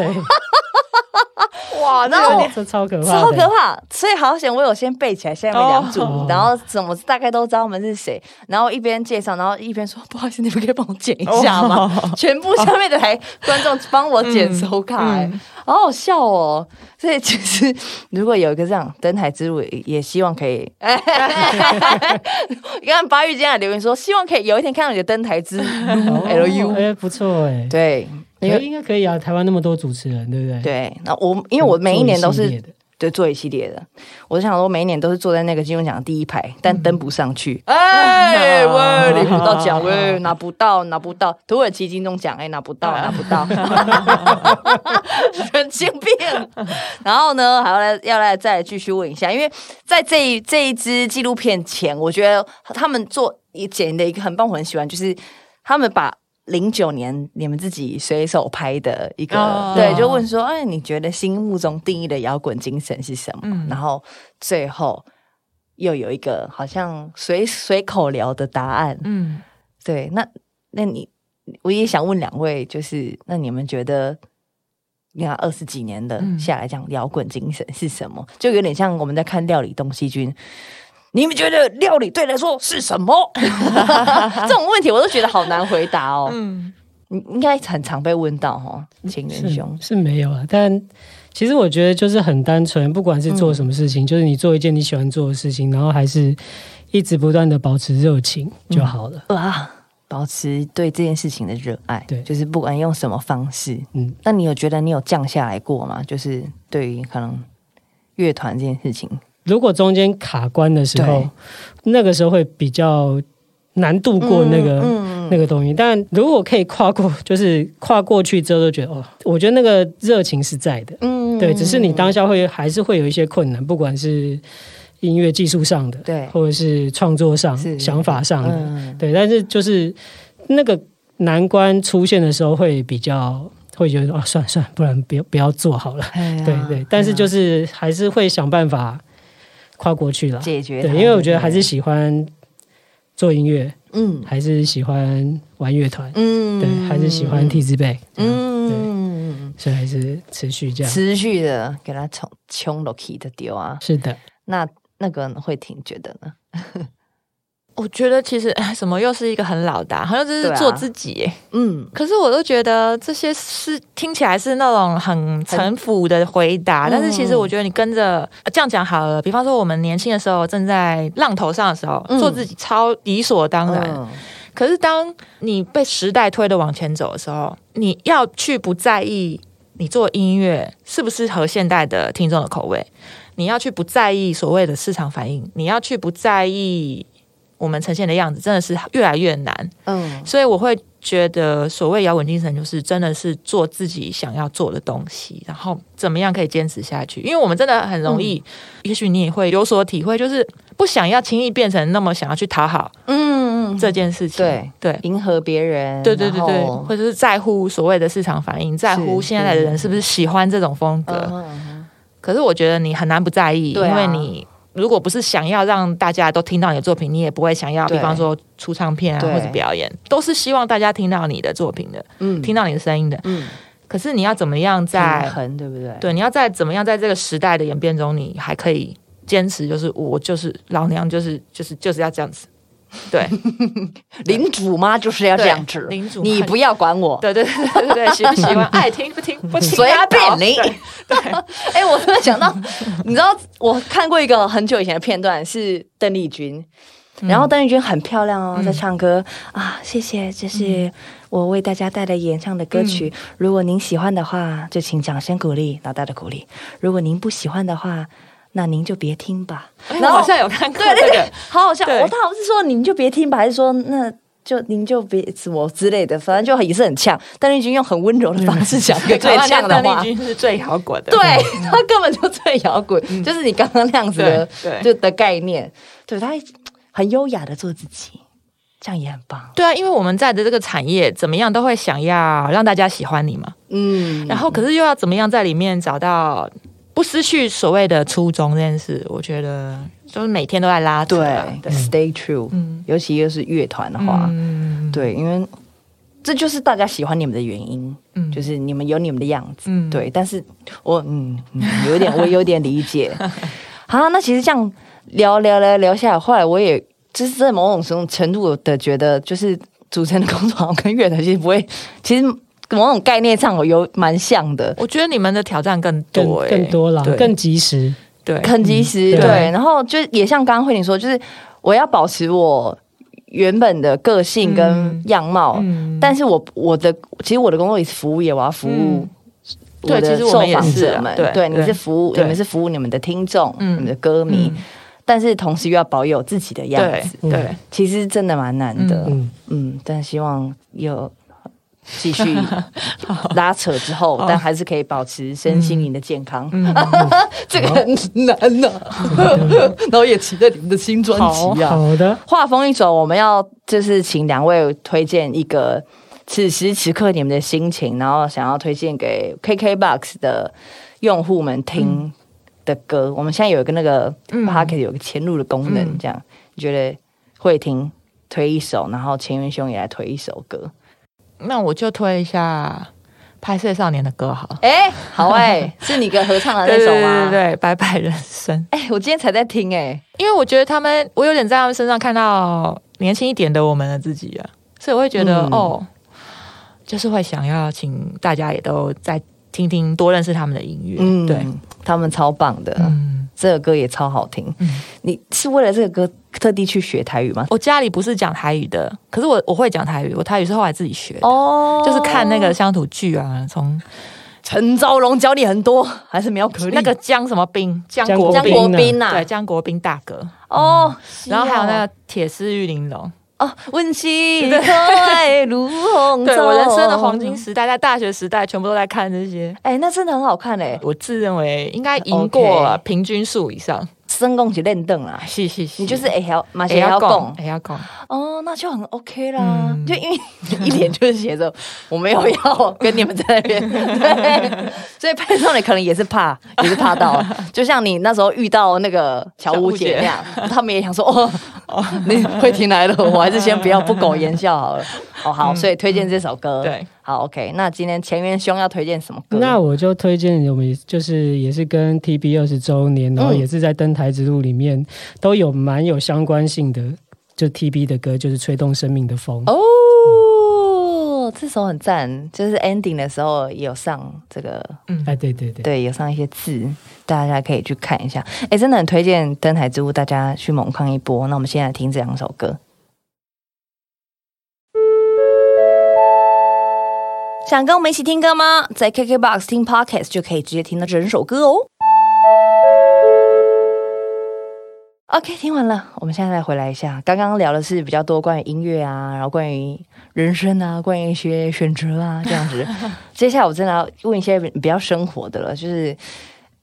哇，
然后
这超可怕，
超可怕。所以好险，我有先背起来下面两组，
哦
然后怎么大概都知道我们是谁，然后一边介绍，然后一边说不好意思，你们可以帮我剪一下吗？全部下面的台观众帮我剪手卡、欸
嗯
好好笑哦。所以其实如果有一个这样登台之路，也希望可以。你看八玉今天的留言说，希望可以有一天看到你的登台之路
哦
LU。
哎，不错哎，
对，因
可
为
应该可以啊，台湾那么多主持人，对不对？
对，那我因为我每一年都是对做一系列的，我就想说每一年都是坐在那个金钟奖的第一排，但登不上去。
嗯
哎喂，领不到奖喂，拿不到拿不到，土耳其金钟奖哎拿不到拿不到，神经病。然后呢，还要来要来再来继续问一下，因为在这一这一支纪录片前，我觉得他们做也剪的一个很棒，我很喜欢，就是他们把。零九年你们自己随手拍的一个，
哦
对，就问说，哎，你觉得心目中定义的摇滚精神是什么？
嗯
然后最后又有一个好像随随口聊的答案。
嗯，
对，那那你我也想问两位，就是那你们觉得？你看二十几年的
嗯
下来讲摇滚精神是什么？就有点像我们在看料理东西君。你们觉得料理对来说是什么？这种问题我都觉得好难回答哦。
嗯，
你应该很常被问到哦，情人兄。
是是没有啊，但其实我觉得就是很单纯，不管是做什么事情，就是你做一件你喜欢做的事情，然后还是一直不断的保持热情就好了。
哇，保持对这件事情的热爱，
对
就是不管用什么方式，
嗯，
那你有觉得你有降下来过吗？就是对于可能乐团这件事情，
如果中间卡关的时候，那个时候会比较难度过那个、
嗯
那个东西。但如果可以跨过，就是跨过去之后，都觉得哦，我觉得那个热情是在的。
嗯
对，只是你当下会还是会有一些困难，不管是音乐技术上的，
对
或者是创作上、想法上的，
嗯
对。但是就是那个难关出现的时候，会比较会觉得啊，算了算了，不然不要不要做好了。
哎
对对，但是就是还是会想办法跨过去了。
解决对，
因为我觉得还是喜欢做音乐，
嗯。
还是喜欢玩乐团，
嗯。
对，还是喜欢 T Z Back，嗯，
对，
所以还是持续这样。
持续的给他冲冲 Loki 的丢啊，
是的，
那那个会挺觉得呢？
我觉得其实哎 什么又是一个很老的啊、好像就是做自己耶。
嗯，
可是我都觉得这些是听起来是那种很城府的回答，
嗯
但是其实我觉得你跟着呃这样讲好了。比方说我们年轻的时候正在浪头上的时候，
嗯
做自己超理所当然。
嗯
可是当你被时代推的往前走的时候，你要去不在意你做音乐是不是合现代的听众的口味，你要去不在意所谓的市场反应，你要去不在意我们呈现的样子，真的是越来越难。
嗯
所以我会觉得，所谓摇滚精神，就是真的是做自己想要做的东西，然后怎么样可以坚持下去。因为我们真的很容易，也许你也会有所体会，就是不想要轻易变成那么想要去讨好
嗯
这件事情。
对
对。
迎合别人，
对对对对或者是在乎所谓的市场反应，在乎现在的人是不是喜欢这种风格。可是我觉得你很难不在意，因为你如果不是想要让大家都听到你的作品，你也不会想要，比方说出唱片啊或者表演，都是希望大家听到你的作品的，
嗯。
听到你的声音的。
嗯，
可是你要怎么样在
平衡对不对？
对，你要在怎么样在这个时代的演变中，你还可以坚持，就是我就是老娘就是就是就是要这样子，对，
领主嘛就是要这样子，
领主
你不要管我。
对对对对对，喜不 喜欢爱听不听不听
随
他
便你
对对，
哎、我突然想到，你知道我看过一个很久以前的片段，是邓丽君。然后邓丽君很漂亮哦，
嗯。
在唱歌。啊，谢谢，这是我为大家带来演唱的歌曲。
嗯。
如果您喜欢的话，就请掌声鼓励，老大的鼓励；如果您不喜欢的话，那您就别听吧。
然后好像有看过
对对对
这个，，
好好笑。我他好像是说您就别听吧，还是说那就您就别什么之类的，反正就也是很呛。邓丽君用很温柔的方式讲一个 最呛的
邓
话
丽。君是最摇滚的，
对 他根本就最摇滚，就是你刚刚那样子的，就的概念。对他很优雅的做自己，这样也很棒。
对啊，因为我们在的这个产业怎么样都会想要让大家喜欢你嘛，
嗯
然后可是又要怎么样在里面找到不失去所谓的初衷这件事，我觉得就是每天都在拉扯
对
啊，对
，，Stay True，
嗯
尤其又是乐团的话，
嗯，
对，因为这就是大家喜欢你们的原因，
嗯
就是你们有你们的样子，
嗯
对。但是我嗯嗯有点 我有点理解。好，那其实这样聊聊聊聊下来，后来我也就是在某种程度的觉得，就是组成的工作好像跟乐团其实不会，其实某种概念上有蛮像的。
我觉得你们的挑战更
更
多、欸，
更多了，
对。
更及时。
对，
很及时，
嗯
对。
对。
然后就也像刚刚慧玲说，就是我要保持我原本的个性跟
嗯。
样貌，
嗯。
但是我我的其实我的工作也是服务业，我要服务
嗯。
我的
对其实我
受访
们也是啊
者们，
对
你是服务，你们是服务你们的听众、
嗯。
你们的歌迷，
嗯。
但是同时又要保有自己的样
对
子，
对，
其实真的蛮难的，
嗯，
嗯，但希望有继续 拉扯之后，但还是可以保持身心灵的健康。
嗯，
这个很难呐、然后也期待你们的新专辑啊。
好的，
画风一转，我们要就是请两位推荐一个此时此刻你们的心情，然后想要推荐给 KKBOX 的用户们听的歌。我们现在有一个那个
嗯。
O c k e t 有个前录的功能，
嗯。
这样你觉得会听推一首，然后钱元兄也来推一首歌。
那我就推一下拍摄少年的歌好了。
哎、好哎、是你跟合唱的那首吗？
对对对，拜拜人生。
哎、我今天才在听哎、
因为我觉得他们，我有点在他们身上看到年轻一点的我们的自己啊，所以我会觉得、
嗯
哦，就是会想要请大家也都再听听，多认识他们的音乐。
嗯，
对，，
他们超棒的，
嗯，
这个歌也超好听。
嗯
你是为了这个歌特地去学台语吗？
我家里不是讲台语的，可是我我会讲台语，我台语是后来自己学的。
哦。
就是看那个乡土剧啊，从
陈昭荣教你很多，还是苗可丽？
那个江什么兵，江国兵，
呐、
对，江国兵大哥，
哦，
然后还有那
个
个铁丝玉玲珑，
哦，温馨可爱如红
对
妆
我人生的黄金时代，在大学时代全部都在看这些。
哎、那真的很好看哎、
我自认为应该赢过
OK
平均数以上，
生共起练凳啦，
是是是，
你就是哎要马
也
也要
要
供
讲，也要供，
哦，那就很 OK 啦。
嗯。
就因为一脸就是写着 我没有要跟你们在那边，对，所以潘少你可能也是怕，也是怕到，就像你那时候遇到那个小吴姐那样，他们也想说哦，你会听来的，我还是先不要不苟言笑好了。哦，好，所以推荐这首歌，
对，
好 OK。那今天前元兄要推荐什么歌？
那我就推荐我们就是也是跟 TB 二十周年，然后
嗯
也是在登台之路里面都有蛮有相关性的，就 TB 的歌就是吹动生命的风。
哦，这首很赞，就是 ending 的时候也有上这个
嗯，
哎，对对对，
对，有上一些字，大家可以去看一下。哎，真的很推荐登台之物，大家去猛看一波。那我们现在听这两首歌。想跟我们一起听歌吗？在 KKBOX 听 Podcast 就可以直接听到整首歌哦。OK，听完了，我们现在再回来一下。刚刚聊的是比较多关于音乐啊，然后关于人生啊，关于一些选择啊 这样子。接下来我真的要问一些比较生活的了，就是，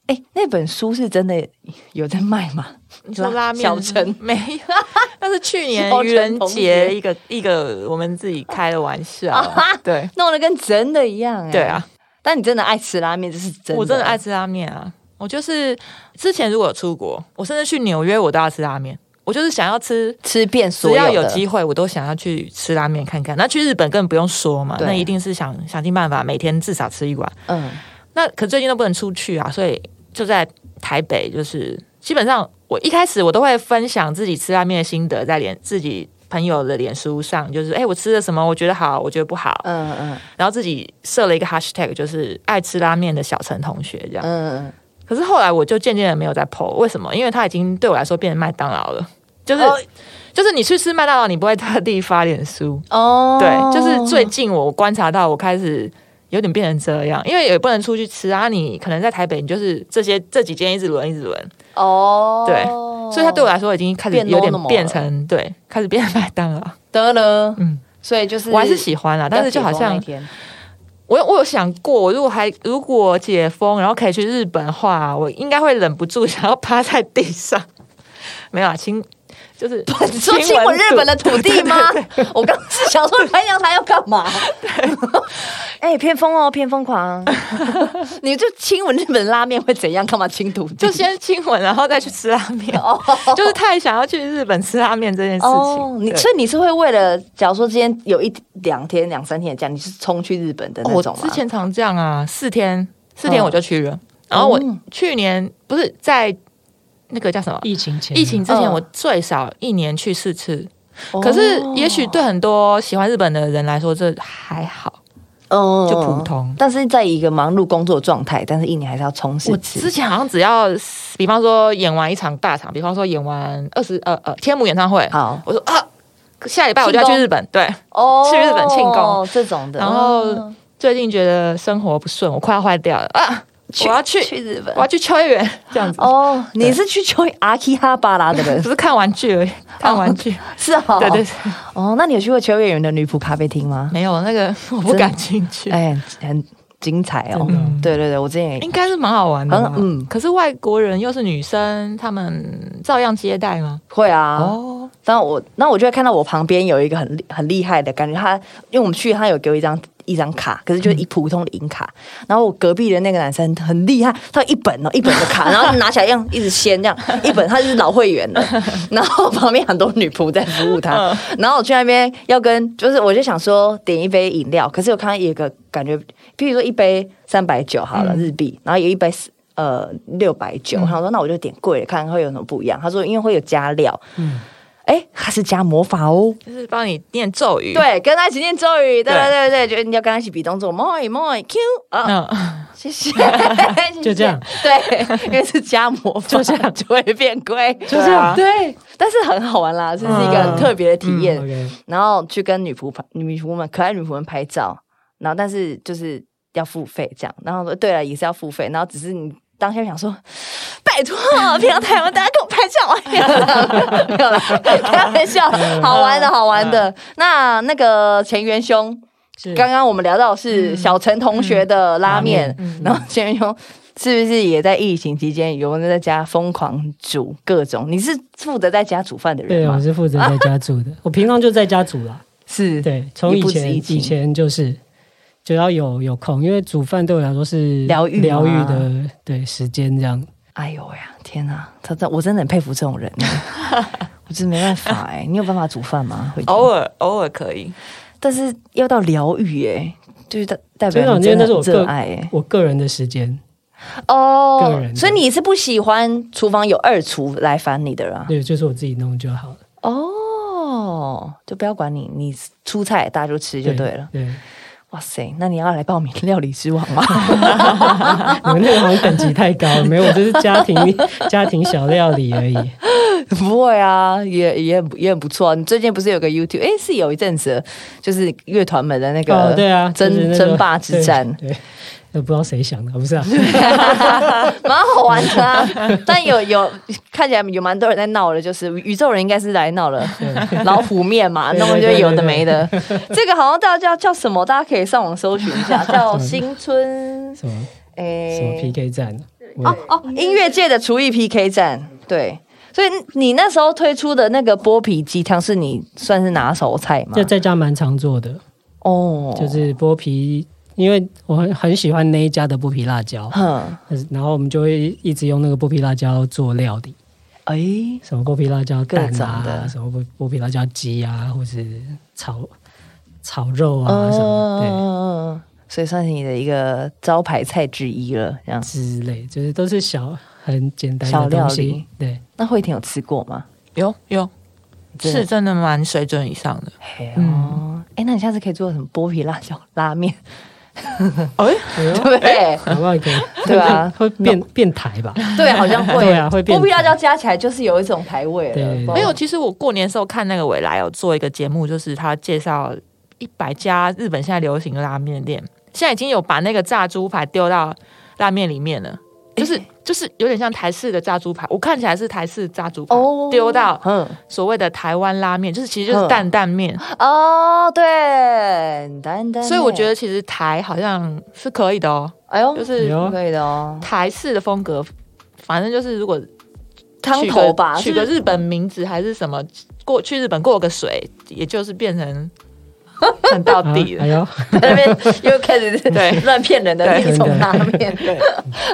哎，那本书是真的有在卖吗？
你说拉面
小陈
没有，那是去年愚人节一个一个我们自己开的玩笑，对
弄得跟真的一样、哎
对啊，，
但你真的爱吃拉面，这是真的。
我真的爱吃拉面啊！我就是之前如果有出国，我甚至去纽约，我都要吃拉面。我就是想要吃，
吃遍所
只
有只，
要有机会，我都想要去吃拉面看看。那去日本更不用说嘛，那一定是想想尽办法每天至少吃一碗。
嗯，
那可最近都不能出去啊，所以就在台北，就是基本上我一开始我都会分享自己吃拉面的心得，在脸自己朋友的脸书上，就是哎、我吃了什么，我觉得好，我觉得不好，
嗯嗯
然后自己设了一个 hashtag，就是爱吃拉面的小陈同学这样。
嗯嗯
可是后来我就渐渐的没有再 PO，为什么？因为它已经对我来说变成麦当劳了，就是、
哦。
就是你去吃麦当劳，你不会特地发脸书，
哦，
对，就是最近我观察到，我开始有点变成这样，因为也不能出去吃啊，你可能在台北，你就是这些这几间一直轮一直轮，
哦，
对所以它对我来说已经开始有点变成对，开始变成麦当劳，
得了，
嗯，
所以就是
我还是喜欢啦，但是就好像我有我有想过，我如果还如果解封，然后可以去日本的话，我应该会忍不住想要趴在地上，没有啊，亲。就是
你说亲吻日本的土地吗？我刚是想说你拍阳台要干嘛？哎、偏疯哦，偏疯狂！你就亲吻日本拉面会怎样？干嘛亲土地？
就先亲吻，然后再去吃拉面哦，就是太想要去日本吃拉面这件事
哦，
情。哦
你所以你是会为了，假如说今天有一两天、两三天的假，你是冲去日本的那种吗？
之前常这样啊，四天四天
嗯
我就去了，然后我
嗯
去年不是在那个叫什么？
疫情前，
疫情之前，
嗯。
我最少一年去四次。
哦。
可是也许对很多喜欢日本的人来说，这还好，
嗯
就普通。
但是在一个忙碌工作状态，但是一年还是要充实
我。之前好像只要，比方说演完一场大场，比方说演完二十呃呃天母演唱会，
好。
我说啊，下礼拜我就要去日本，对，
哦
去日本庆功。
这种的，
然后
嗯
最近觉得生活不顺，我快要坏掉了啊！我要去，
去日本
我要去秋叶原 这样子。
哦，你是去秋阿基哈巴拉的人
只 是看玩具而已，看玩具。
是哦，
对对，对
哦，那你有去过秋叶原的女仆咖啡厅吗？
没有那个我不敢进去，
哎，很精彩哦。对对对，我之前也
应该是蛮好玩的。
嗯嗯
可是外国人又是女生，他们照样接待吗？
会啊。
哦，
然后我，那我就会看到我旁边有一个很厉很厉害的感觉，他因为我们去，他有给我一张一张卡，可是就是一普通的银卡。然后我隔壁的那个男生很厉害，他有一本哦，一本的卡，然后拿起来这样一直掀这样 一本，他就是老会员了。然后旁边很多女仆在服务他，然后我去那边要跟，就是我就想说点一杯饮料，可是我看到有一个感觉，比如说一杯三百九好了、日币，然后有一杯是呃六百九，他说那我就点贵的，看看会有什么不一样。他说因为会有加料，
嗯，
哎，他是加魔法哦。
就是帮你念咒语。，
对，跟他一起念咒语，对
对。
对对对，就你要跟他一起比动作，moi moi q 啊，
嗯，
谢谢，
就这样，
对，因为是加魔法，就这样。就会变贵，就
这样
对，但是很好玩啦，这是一个很特别的体验。然后去跟女仆拍女仆们可爱女仆们拍照，然后但是就是要付费这样，然后说对了也是要付费，然后只是你。当下想说，拜托，平常台湾大家给我拍照，没有了，没有啦，开玩笑，好玩的，好玩的。那那个前元兄，
是
刚刚我们聊到是小陈同学的拉面，
嗯
然后前元兄是不是也在疫情期间有没有在家疯狂煮各种？你是负责在家煮饭的人
对，我？是负责在家煮的，我平常就在家煮啦。
是，
对，从以前以前就是只要有有空，因为煮饭对我来说是
疗愈
疗愈的对时间这样。
哎呦呀，天哪！他他我真的很佩服这种人，我真的没办法哎。你有办法煮饭吗？
偶尔偶尔可以。
但是要到疗愈哎，就是代代表真的很热
个
爱哎。
我个人的时间，
哦所以你是不喜欢厨房有二厨来烦你的人啊？
对，就是我自己弄就好了，
哦，就不要管你，你出菜大家就吃就对了。
对，
哇塞，那你要来报名料理之王吗？
你们那个好像等级太高了，没有，我就是家庭 家庭小料理而已。
不会啊，也也很也很不错。啊你最近不是有个 YouTube？哎，是有一阵子，就是乐团们的那个
哦，对啊，
争争霸之战，
对，对呃不知道谁想的，不是啊，
蛮好玩的啊。但有有看起来有蛮多人在闹的，就是宇宙人应该是来闹了，老虎面嘛，
对
弄一堆有的没的。这个好像大家叫叫什么？大家可以上网搜寻一下，叫新春
什么
诶
什么 PK 战，
哦哦，音乐界的厨艺 PK 战，对。所以你那时候推出的那个剥皮鸡汤是你算是拿手菜吗
就？在家蛮常做的，
哦，
就是剥皮，因为我很很喜欢那一家的剥皮辣椒，
嗯，
然后我们就会一直用那个剥皮辣椒做料理，
哎，
什么剥皮辣椒蛋啊
的，
什么剥剥皮辣椒鸡啊，或是炒炒肉啊什么，
嗯，所以算是你的一个招牌菜之一了，这样。
之类，就是都是小很简单
小料
的东西
理，
对，
那慧婷有吃过吗？
有有，是真的蛮水准以上的。
嘿哦，哎，那你下次可以做什么剥皮辣椒拉面，
哎，
对？
好不好？
对啊
会变变台吧？
对，好像会，
对啊会变
剥皮辣椒加起来就是有一种台味了。
没有，其实我过年的时候看那个未来有做一个节目，就是他介绍一百家日本现在流行的拉面店，现在已经有把那个炸猪排丢到拉面里面了，就是就是有点像台式的炸猪排，我看起来是台式炸猪排
哦
丢到
嗯
所谓的台湾拉面，就是其实就是担担面，
哦，对，担担，
所以我觉得，其实台好像是可以的哦，
哎呦，
就是
可以的哦，
台式的风格，反正就是如果
汤
取个
头吧，
取个日本名字还是什么，过去日本过个水，也就是变成很到底了。
哎呦，
那边又开始
对
乱骗人的那种拉面。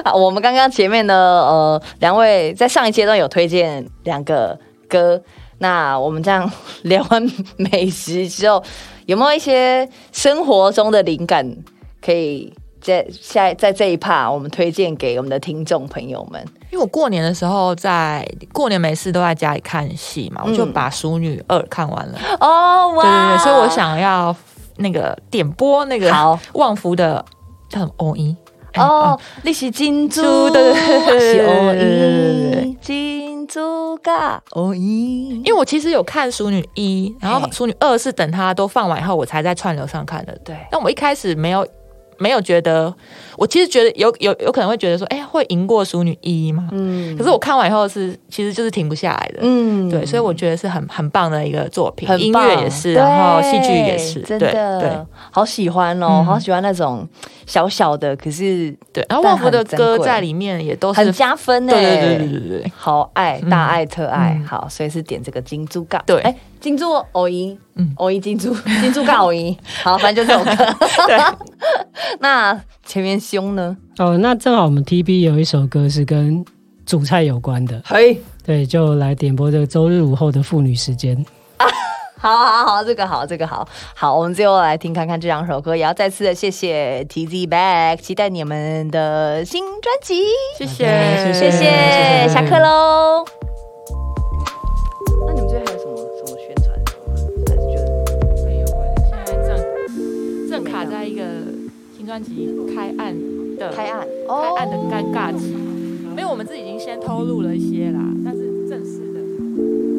好，我们刚刚前面呢，呃，两位在上一阶段有推荐两个歌，那我们这样聊完美食之后，有没有一些生活中的灵感可以在下在这一趴我们推荐给我们的听众朋友们？
因为我过年的时候在过年没事都在家里看戏嘛，我就把《熟女二》看完了。
哦，
对对对，所以我想要那个点播那个
好。
旺福的叫什么欧一？
哦，你是金珠，
对对对对
是欧
对对对对
音，金珠噶欧一。
因。为我其实有看《熟女一》，然后
嘿《
熟女二》是等它都放完以后，我才在串流上看的。
对。
但我一开始没有没有觉得，我其实觉得有有有可能会觉得说，哎、会赢过《淑女一》吗？
嗯。
可是我看完以后是其实就是停不下来的。
嗯。
对，所以我觉得是很很棒的一个作品，音乐也是，然后戏剧也是，
真的。
对
好喜欢哦，
嗯。
好喜欢那种小小的，可是
对。然后
但
旺福的歌在里面也都是
很加分呢。
对对对对对对。对。
好爱，大爱特爱，
嗯。
好，所以是点这个金猪杠。
对。
哎，金珠偶音，
嗯。
偶音金珠，金珠杠偶音，好，反正就这首歌。那前面凶呢？
哦，那正好我们 TB 有一首歌是跟煮菜有关的，
嘿，
对，就来点播这个周日午后的妇女时间。
好好好，这个好，这个好，好，我们最后来听看看这两首歌，也要再次的谢谢 TZ Back，期待你们的新专辑，
谢
谢
谢谢，
谢谢
下课喽。
专辑开案的
开案。
开案的尴尬期因为我们自己已经先透露了一些啦但是正式的。